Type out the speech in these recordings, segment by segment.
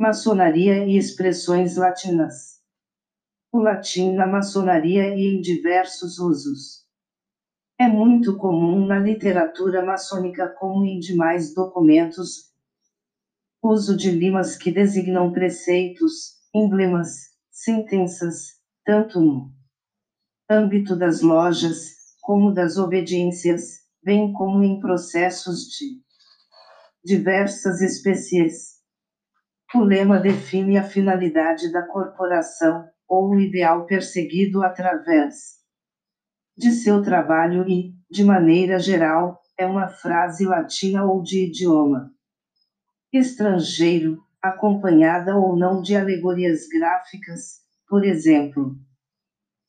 Maçonaria e expressões latinas. O latim na maçonaria e em diversos usos. É muito comum na literatura maçônica como em demais documentos. Uso de limas que designam preceitos, emblemas, sentenças, tanto no âmbito das lojas, como das obediências, bem como em processos de diversas espécies. O lema define a finalidade da corporação, ou o ideal perseguido através de seu trabalho e, de maneira geral, é uma frase latina ou de idioma estrangeiro, acompanhada ou não de alegorias gráficas, por exemplo,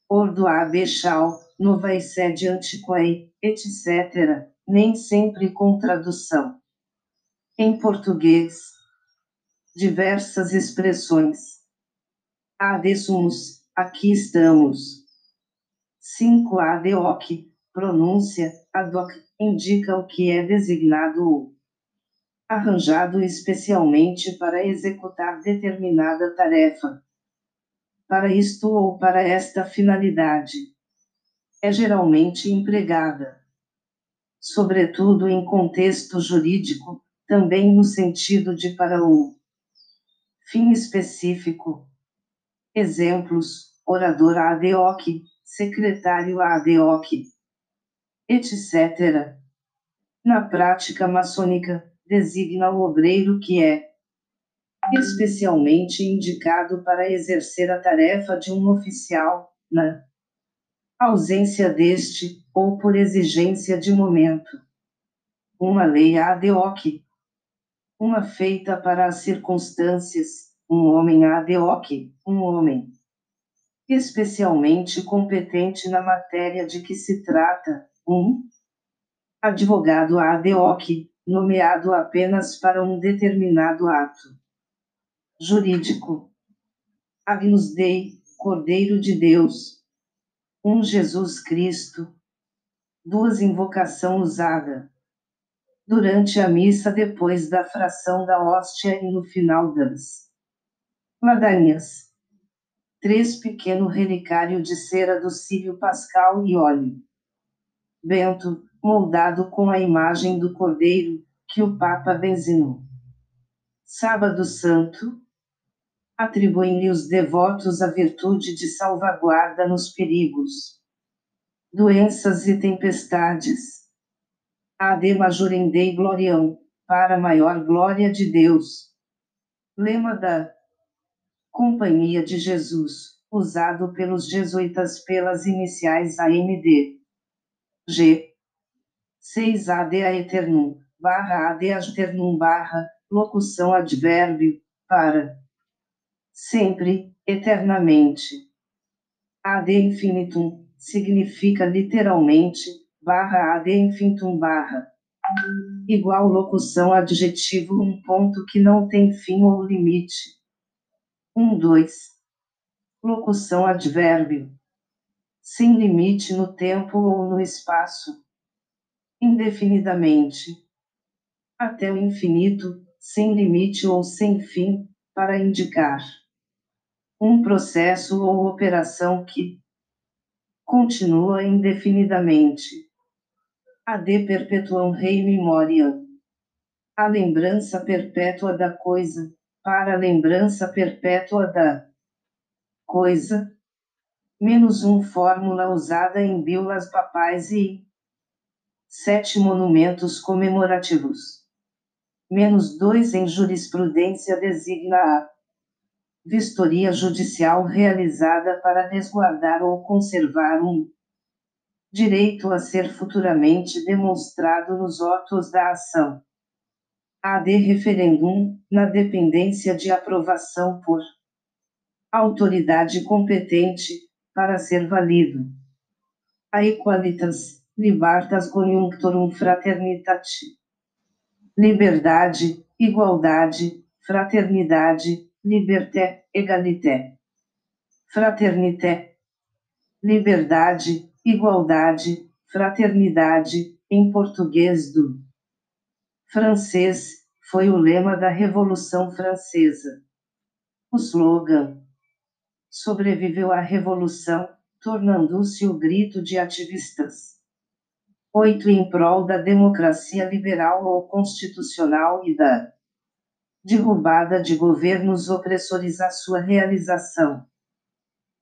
Ordo Abechal, Nova Sede Antiquae, etc., nem sempre com tradução. Em português, diversas expressões. Adesumos, aqui estamos. 5 Adeoc, pronúncia, adoc, indica o que é designado arranjado especialmente para executar determinada tarefa. Para isto ou para esta finalidade. É geralmente empregada, sobretudo em contexto jurídico, também no sentido de para um fim específico. Exemplos: orador ad hoc, secretário ad hoc, etc. Na prática maçônica, designa o obreiro que é especialmente indicado para exercer a tarefa de um oficial, na ausência deste, ou por exigência de momento. Uma lei ad hoc, uma feita para as circunstâncias, um homem ad hoc, um homem especialmente competente na matéria de que se trata, um advogado ad hoc, nomeado apenas para um determinado ato jurídico. Agnus Dei, Cordeiro de Deus, um Jesus Cristo, duas invocação usada durante a missa depois da fração da hóstia e no final das ladainhas. Três pequeno relicário de cera do cílio pascal e óleo. Bento, moldado com a imagem do Cordeiro, que o Papa benzinou. Sábado Santo, atribuem-lhe os devotos a virtude de salvaguarda nos perigos, doenças e tempestades. Ade majorem Dei gloriam, para a maior glória de Deus. Lema da Companhia de Jesus, usado pelos jesuítas pelas iniciais AMD. G. 6 AD a eternum, barra AD alternum barra, locução advérbio, para. Sempre, eternamente. Ad infinitum, significa literalmente, barra ad infinitum barra. Igual locução adjetivo um ponto que não tem fim ou limite. 1, 2. Locução advérbio. Sem limite no tempo ou no espaço indefinidamente, até o infinito, sem limite ou sem fim, para indicar um processo ou operação que continua indefinidamente. Ad perpetuam rei memoriam. A lembrança perpétua da coisa, para a lembrança perpétua da coisa, menos um fórmula usada em bíblas papais e sete monumentos comemorativos. Menos dois em jurisprudência designa a vistoria judicial realizada para resguardar ou conservar um direito a ser futuramente demonstrado nos autos da ação. Ad referendum, na dependência de aprovação por autoridade competente, para ser válido. A equalitas, libertas conjunctorum fraternitate. Liberdade, igualdade, fraternidade, liberté, egalité. Fraternité. Liberdade, igualdade, fraternidade, em português do francês, foi o lema da Revolução Francesa. O slogan sobreviveu à revolução, tornando-se o grito de ativistas. Oito em prol da democracia liberal ou constitucional e da derrubada de governos opressores à sua realização.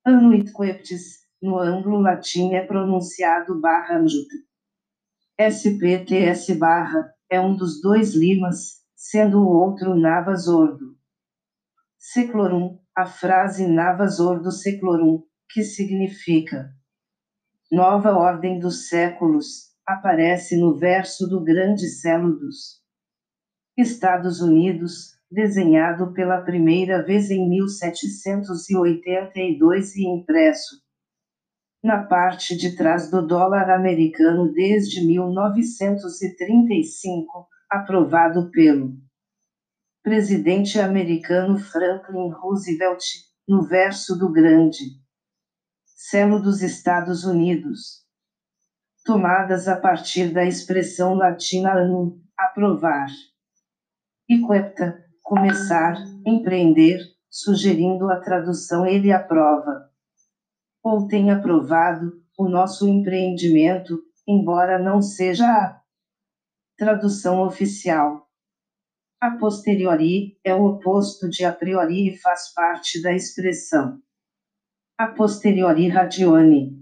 Anuit queptis, no anglo-latim é pronunciado barra anjut. SPTS barra, é um dos dois limas, sendo o outro Navas Ordo. Seclorum, a frase Navas Ordo Seclorum, que significa Nova Ordem dos Séculos, aparece no verso do Grande Céludos. Estados Unidos, desenhado pela primeira vez em 1782 e impresso na parte de trás do dólar americano desde 1935, aprovado pelo presidente americano Franklin Roosevelt, no verso do grande celo dos Estados Unidos, tomadas a partir da expressão latina anum, aprovar, e quepta, começar, empreender, sugerindo a tradução ele aprova ou tem aprovado o nosso empreendimento, embora não seja a tradução oficial. A posteriori é o oposto de a priori e faz parte da expressão. A posteriori radione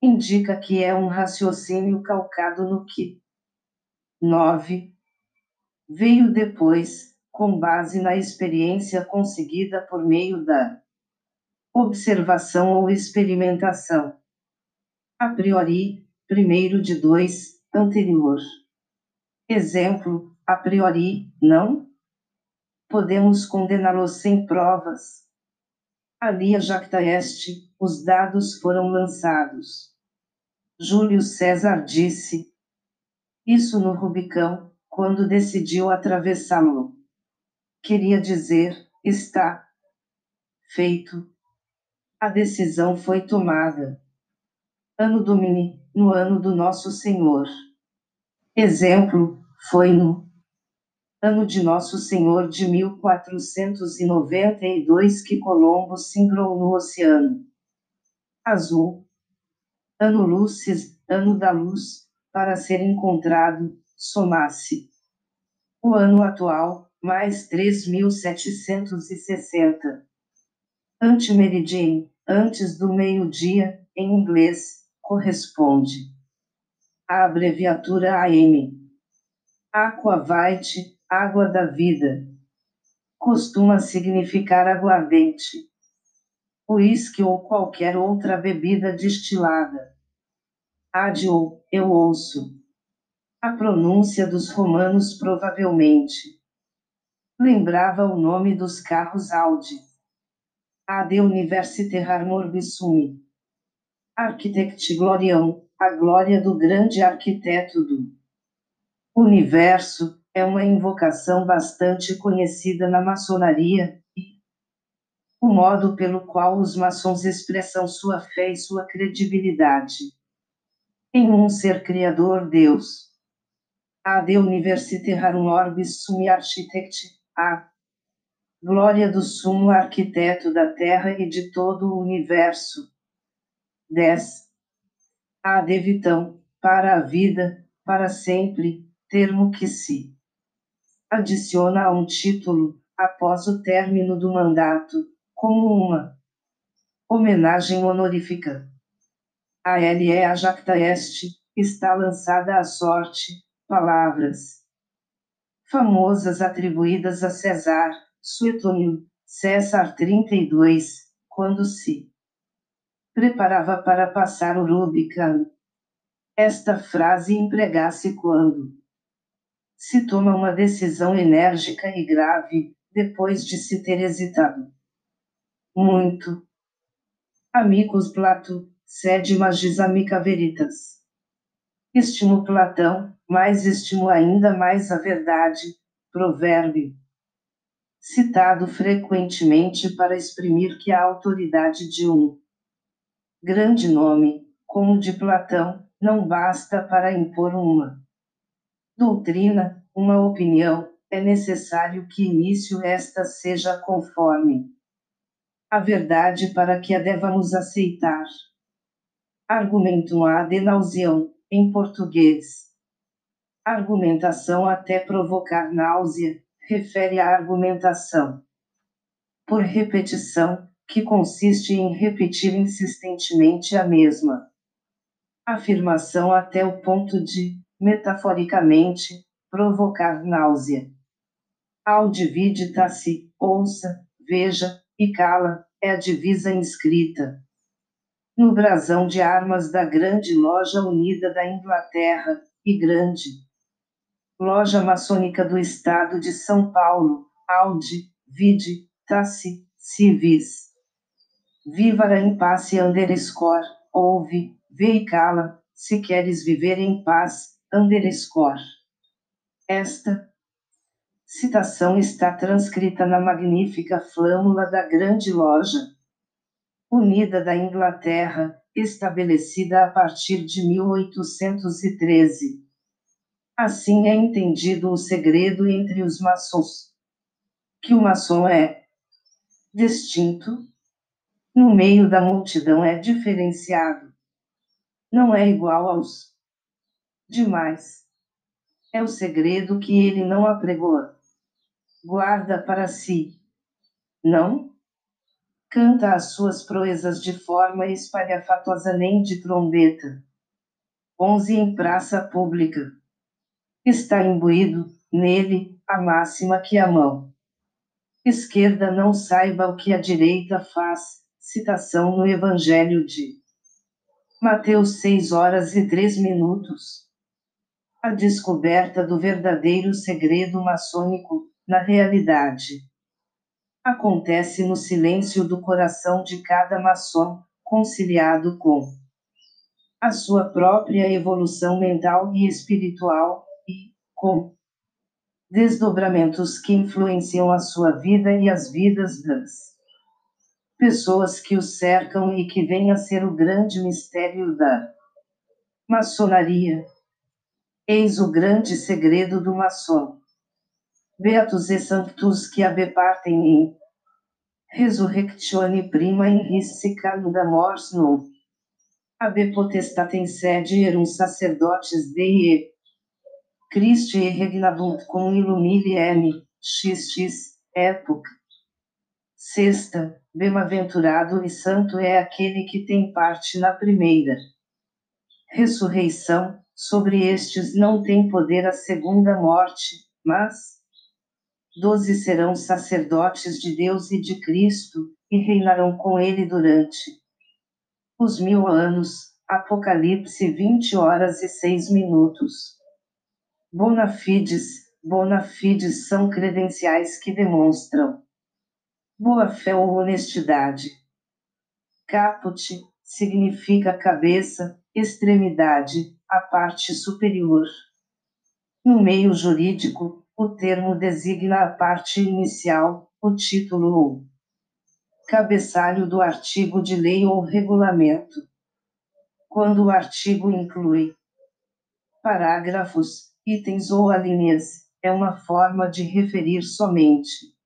indica que é um raciocínio calcado no que 9 veio depois, com base na experiência conseguida por meio da observação ou experimentação. A priori, primeiro de dois, anterior. Exemplo, a priori, não? Podemos condená-lo sem provas. Ali a jacta est, os dados foram lançados. Júlio César disse isso no Rubicão, quando decidiu atravessá-lo. Queria dizer, está feito, a decisão foi tomada. Ano Domini, no ano do Nosso Senhor. Exemplo, foi no ano de Nosso Senhor de 1492 que Colombo singrou no oceano azul. Ano Lúcis, ano da luz, para ser encontrado, somasse. O ano atual, mais 3.760 antemeridian, antes do meio-dia, em inglês, corresponde à abreviatura AM. Aqua vitae, água da vida. Costuma significar aguardente, uísque ou qualquer outra bebida destilada. Adio, eu ouço. A pronúncia dos romanos provavelmente lembrava o nome dos carros Audi ad universiter morbis sumi. Arquitecti gloriam, a glória do grande arquiteto do universo, é uma invocação bastante conhecida na maçonaria e o modo pelo qual os maçons expressam sua fé e sua credibilidade em um ser criador Deus. Ad universitarum orbis sumi architecti a glória do sumo arquiteto da terra e de todo o universo. 10. A devitão, para a vida, para sempre, termo que se adiciona a um título após o término do mandato, como uma homenagem honorífica. A LE a Jacta Est está lançada à sorte, palavras famosas atribuídas a César, Suetônio César 32, quando se preparava para passar o Rubicon. Esta frase empregasse quando se toma uma decisão enérgica e grave depois de se ter hesitado. Muito. Amigos Plato, sede magis amica veritas. Estimo Platão, mais estimo ainda mais a verdade. Provérbio citado frequentemente para exprimir que a autoridade de um grande nome, como o de Platão, não basta para impor uma doutrina, uma opinião, é necessário que início esta seja conforme a verdade para que a devamos aceitar. Argumentum ad nauseam, em português. Argumentação até provocar náusea, refere à argumentação. Por repetição, que consiste em repetir insistentemente a mesma afirmação até o ponto de, metaforicamente, provocar náusea. Audivide-se, ouça, veja, e cala, é a divisa inscrita no brasão de armas da grande loja unida da Inglaterra, e grande loja maçônica do estado de São Paulo, Audi, vide, tassi, civis. Vivara em pace underscore, ouve, vê e cala, se queres viver em paz, underscore. Esta citação está transcrita na magnífica flâmula da Grande Loja Unida da Inglaterra, estabelecida a partir de 1813. Assim é entendido o segredo entre os maçons. Que o maçom é distinto, no meio da multidão é diferenciado, não é igual aos demais. É o segredo que ele não apregou guarda para si. Não? Canta as suas proezas de forma espalhafatosa nem de trombeta. Onze em praça pública. Está imbuído, nele, a máxima que a mão esquerda não saiba o que a direita faz. Citação no Evangelho de Mateus 6 horas e 3 minutos. A descoberta do verdadeiro segredo maçônico na realidade. Acontece no silêncio do coração de cada maçom, conciliado com a sua própria evolução mental e espiritual com desdobramentos que influenciam a sua vida e as vidas das pessoas que o cercam e que vem a ser o grande mistério da maçonaria. Eis o grande segredo do maçom. Beatus e sanctus que partem in resurrectione prima in rissi caluda mors non. Abe potestatem sedierum sacerdotes Dei Christi regnabunt cum M, xx, época. Sexta, bem-aventurado e santo é aquele que tem parte na primeira ressurreição, sobre estes não tem poder a segunda morte, mas doze serão sacerdotes de Deus e de Cristo, e reinarão com ele durante os mil anos. Apocalipse 20 horas e 6 minutos. Bona fides, bona fides são credenciais que demonstram boa fé ou honestidade. Caput significa cabeça, extremidade, a parte superior. No meio jurídico, o termo designa a parte inicial, o título ou cabeçalho do artigo de lei ou regulamento. Quando o artigo inclui parágrafos, itens ou alíneas, é uma forma de referir somente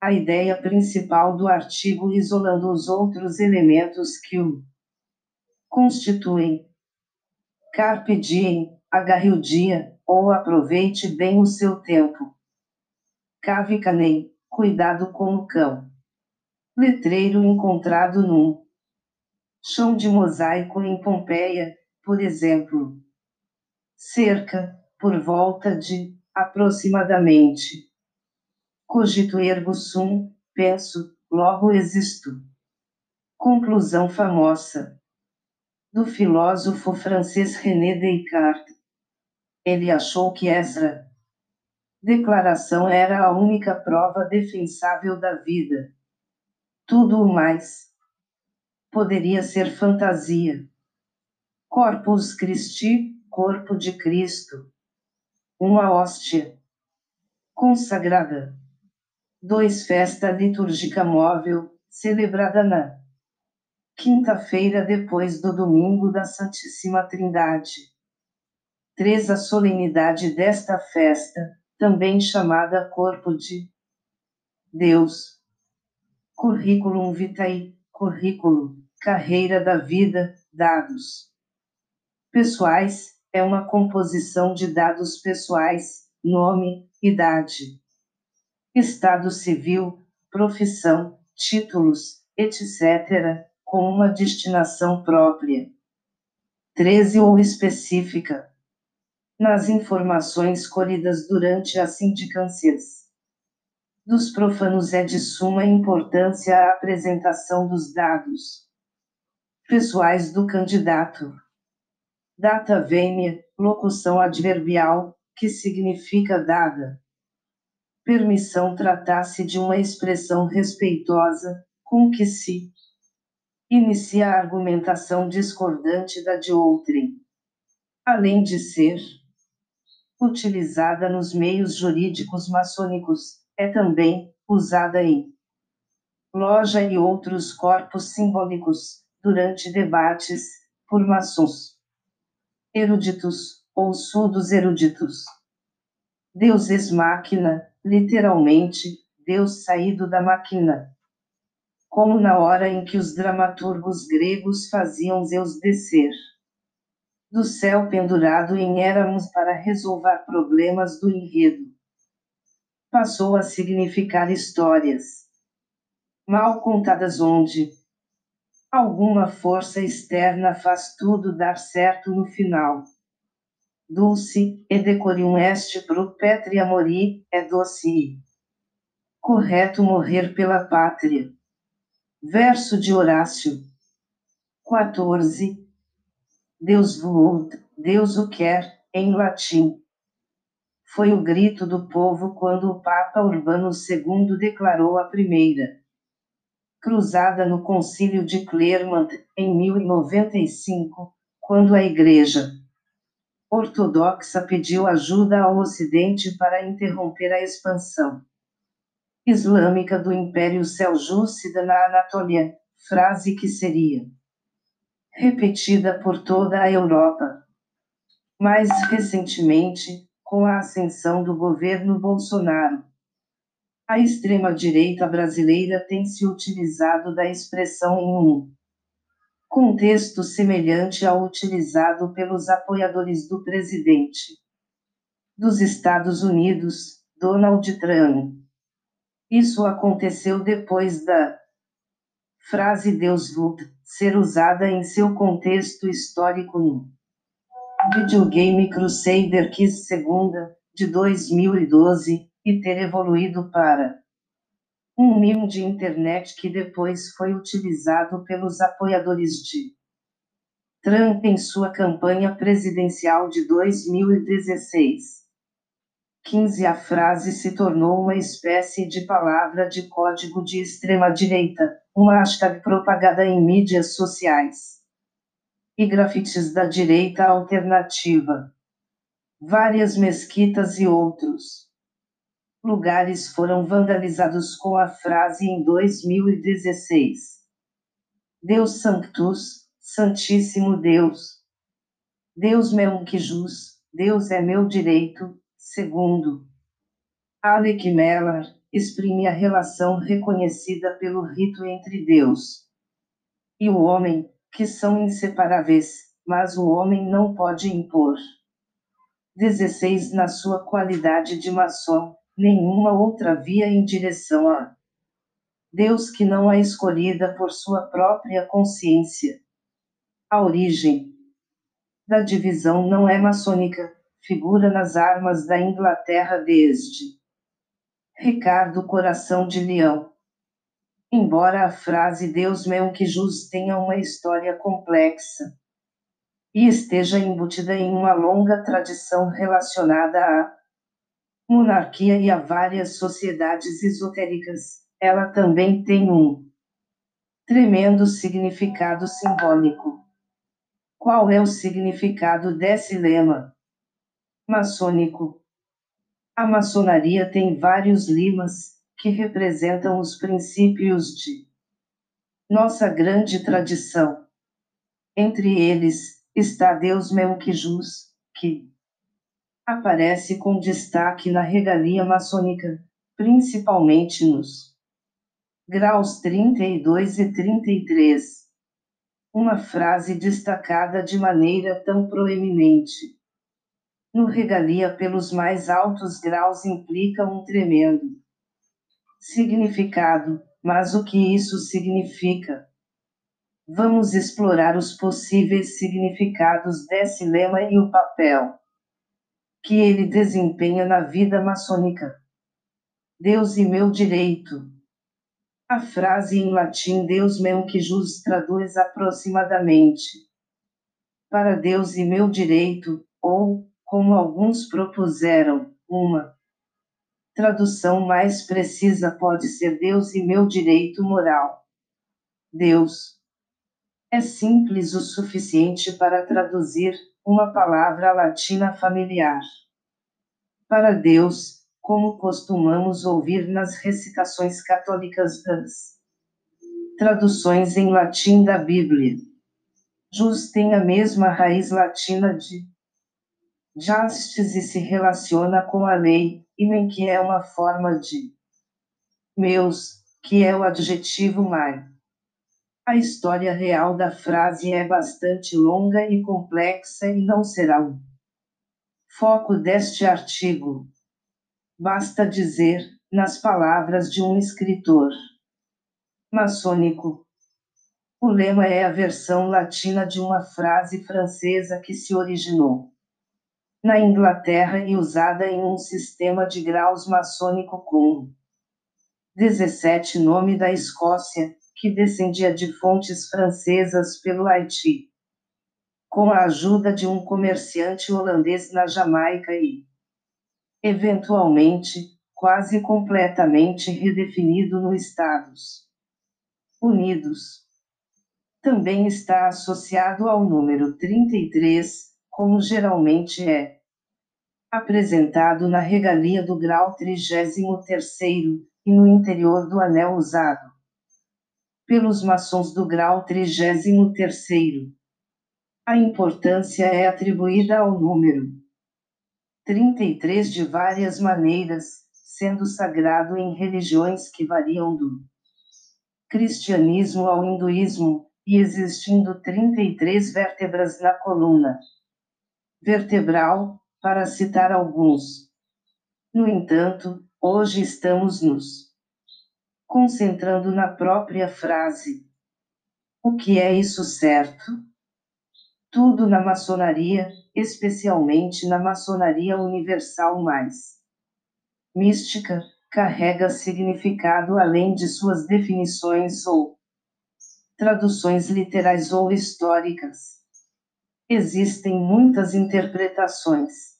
a ideia principal do artigo isolando os outros elementos que o constituem. Carpe diem, agarre o dia, ou aproveite bem o seu tempo. Cave canem, cuidado com o cão. Letreiro encontrado num chão de mosaico em Pompeia, por exemplo. Cerca, por volta de, aproximadamente. Cogito ergo sum, penso, logo existo. Conclusão famosa do filósofo francês René Descartes. Ele achou que essa declaração era a única prova defensável da vida. Tudo o mais poderia ser fantasia. Corpus Christi, corpo de Cristo. Uma hóstia consagrada. Dois festa litúrgica móvel, celebrada na quinta-feira depois do domingo da Santíssima Trindade. 3. A solenidade desta festa, também chamada Corpo de Deus. currículo vitae, currículo, carreira da vida, dados pessoais, é uma composição de dados pessoais, nome, idade, estado civil, profissão, títulos, etc., com uma destinação própria. 13 ou específica. Nas informações colhidas durante as sindicâncias dos profanos é de suma importância a apresentação dos dados pessoais do candidato. Data vênia, locução adverbial, que significa dada. Permissão tratar-se de uma expressão respeitosa, com que se inicia a argumentação discordante da de outrem. Além de ser utilizada nos meios jurídicos maçônicos, é também usada em loja e outros corpos simbólicos, durante debates, por maçons eruditos, ou surdos eruditos. Deus ex máquina, literalmente, Deus saído da máquina. Como na hora em que os dramaturgos gregos faziam Zeus descer do céu pendurado em éramos para resolver problemas do enredo. Passou a significar histórias mal contadas onde alguma força externa faz tudo dar certo no final. Dulce, e decorium est pro petria mori, é doce. Correto morrer pela pátria. Verso de Horácio. 14. Deus vult, Deus o quer, em latim. Foi o grito do povo quando o Papa Urbano II declarou a primeira cruzada no Concílio de Clermont em 1095, quando a Igreja ortodoxa pediu ajuda ao Ocidente para interromper a expansão islâmica do Império Seljúcida na Anatólia, frase que seria repetida por toda a Europa. Mais recentemente, com a ascensão do governo Bolsonaro, a extrema-direita brasileira tem se utilizado da expressão em um contexto semelhante ao utilizado pelos apoiadores do presidente dos Estados Unidos, Donald Trump. Isso aconteceu depois da frase Deus Vult ser usada em seu contexto histórico no videogame Crusader Kiss II, de 2012, e ter evoluído para um mimo de internet que depois foi utilizado pelos apoiadores de Trump em sua campanha presidencial de 2016. 15 A frase se tornou uma espécie de palavra de código de extrema-direita, uma hashtag propagada em mídias sociais e grafites da direita alternativa. Várias mesquitas e outros lugares foram vandalizados com a frase em 2016. Deus Sanctus, Santíssimo Deus. Deus meu que jus, Deus é meu direito, segundo. Alec Meller exprime a relação reconhecida pelo rito entre Deus e o homem, que são inseparáveis, mas o homem não pode impor. 16 Na sua qualidade de maçom, nenhuma outra via em direção a Deus que não é escolhida por sua própria consciência. A origem da divisão não é maçônica, figura nas armas da Inglaterra desde Ricardo Coração de Leão. Embora a frase Deus meu que jus tenha uma história complexa e esteja embutida em uma longa tradição relacionada a monarquia e a várias sociedades esotéricas, ela também tem um tremendo significado simbólico. Qual é o significado desse lema? Maçônico. A maçonaria tem vários limas que representam os princípios de nossa grande tradição. Entre eles está Deus Melquijus, que aparece com destaque na regalia maçônica, principalmente nos Graus 32 e 33. Uma frase destacada de maneira tão proeminente. No regalia pelos mais altos graus implica um tremendo significado, mas o que isso significa? Vamos explorar os possíveis significados desse lema e o papel que ele desempenha na vida maçônica. Deus e meu direito. A frase em latim Deus meu que jus traduz aproximadamente para Deus e meu direito, ou, como alguns propuseram, uma tradução mais precisa pode ser Deus e meu direito moral. Deus é simples o suficiente para traduzir uma palavra latina familiar. Para Deus, como costumamos ouvir nas recitações católicas das traduções em latim da Bíblia. Jus tem a mesma raiz latina de justice e se relaciona com a lei, e que é uma forma de meus, que é o adjetivo mai. A história real da frase é bastante longa e complexa e não será um foco deste artigo. Basta dizer, nas palavras de um escritor maçônico, o lema é a versão latina de uma frase francesa que se originou na Inglaterra e usada em um sistema de graus maçônico com 17 nome da Escócia, que descendia de fontes francesas pelo Haiti, com a ajuda de um comerciante holandês na Jamaica e, eventualmente, quase completamente redefinido nos Estados Unidos. Também está associado ao número 33, como geralmente é apresentado na regalia do grau 33 e no interior do anel usado pelos maçons do grau 33 A importância é atribuída ao número 33 de várias maneiras, sendo sagrado em religiões que variam do cristianismo ao hinduísmo, e existindo 33 vértebras na coluna vertebral, para citar alguns. No entanto, hoje estamos nos concentrando na própria frase. O que é isso certo? Tudo na maçonaria, especialmente na maçonaria universal mais mística, carrega significado além de suas definições ou traduções literais ou históricas. Existem muitas interpretações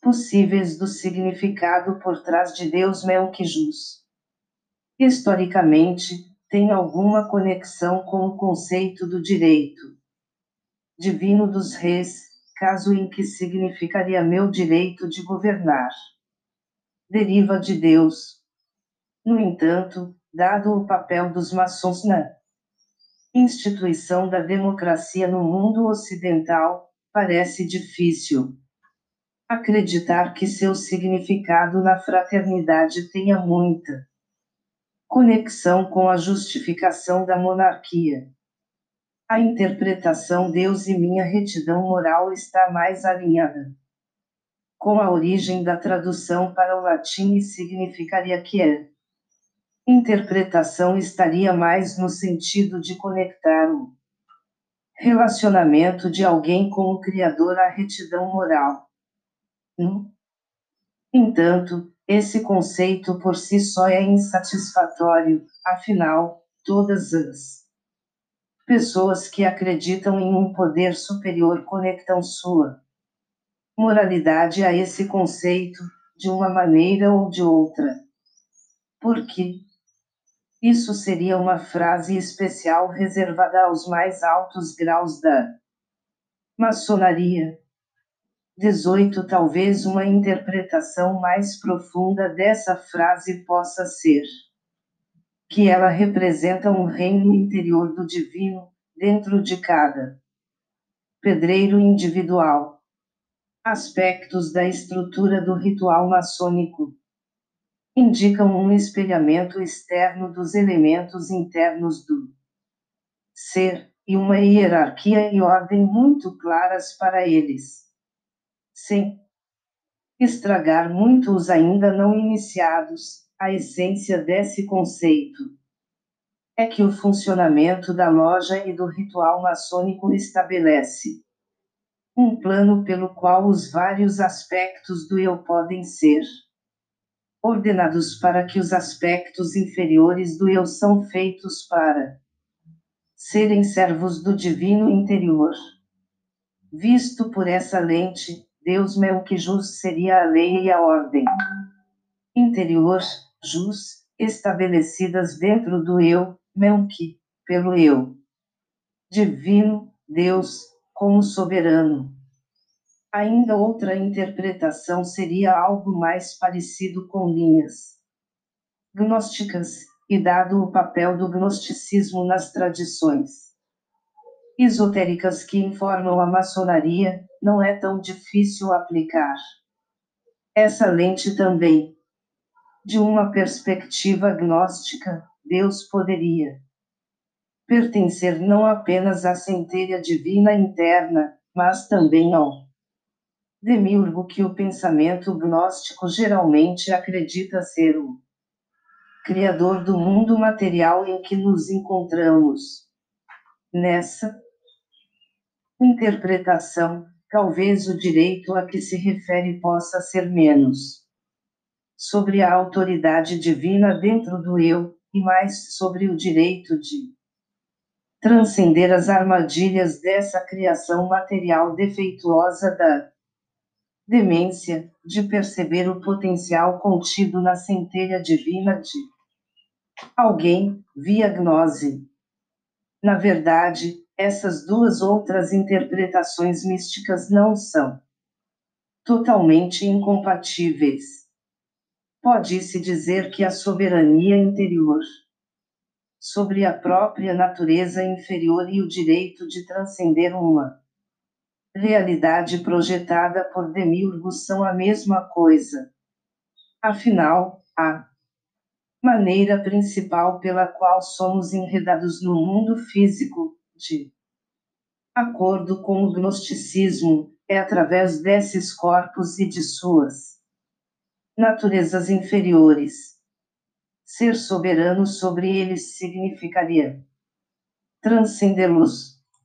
possíveis do significado por trás de Deus Melquijus. Historicamente, tem alguma conexão com o conceito do direito divino dos reis, caso em que significaria meu direito de governar. Deriva de Deus. No entanto, dado o papel dos maçons na instituição da democracia no mundo ocidental, parece difícil acreditar que seu significado na fraternidade tenha muita conexão com a justificação da monarquia. A interpretação Deus e minha retidão moral está mais alinhada com a origem da tradução para o latim e significaria que é interpretação estaria mais no sentido de conectar o relacionamento de alguém com o Criador à retidão moral. No entanto, esse conceito por si só é insatisfatório, afinal, todas as pessoas que acreditam em um poder superior conectam sua moralidade a esse conceito, de uma maneira ou de outra. Porque, isso seria uma frase especial reservada aos mais altos graus da maçonaria. 18 Talvez uma interpretação mais profunda dessa frase possa ser que ela representa um reino interior do divino dentro de cada pedreiro individual. Aspectos da estrutura do ritual maçônico indicam um espelhamento externo dos elementos internos do ser, e uma hierarquia e ordem muito claras para eles. Sem estragar muito os ainda não iniciados, a essência desse conceito é que o funcionamento da loja e do ritual maçônico estabelece um plano pelo qual os vários aspectos do eu podem ser ordenados para que os aspectos inferiores do eu são feitos para serem servos do divino interior. Visto por essa lente, Deus Melquijus seria a lei e a ordem interior, jus, estabelecidas dentro do eu, Melqui, pelo eu. Divino, Deus, como soberano. Ainda outra interpretação seria algo mais parecido com linhas gnósticas, e dado o papel do gnosticismo nas tradições esotéricas que informam a maçonaria, não é tão difícil aplicar essa lente também. De uma perspectiva gnóstica, Deus poderia pertencer não apenas à centelha divina interna, mas também ao demiurgo que o pensamento gnóstico geralmente acredita ser o criador do mundo material em que nos encontramos. Nessa interpretação, talvez o direito a que se refere possa ser menos sobre a autoridade divina dentro do eu e mais sobre o direito de transcender as armadilhas dessa criação material defeituosa da demência, de perceber o potencial contido na centelha divina de alguém via gnose. Na verdade, essas duas outras interpretações místicas não são totalmente incompatíveis. Pode-se dizer que a soberania interior sobre a própria natureza inferior e o direito de transcender uma realidade projetada por Demiurgo são a mesma coisa. Afinal, a maneira principal pela qual somos enredados no mundo físico, de acordo com o gnosticismo, é através desses corpos e de suas naturezas inferiores. Ser soberano sobre eles significaria transcendê-los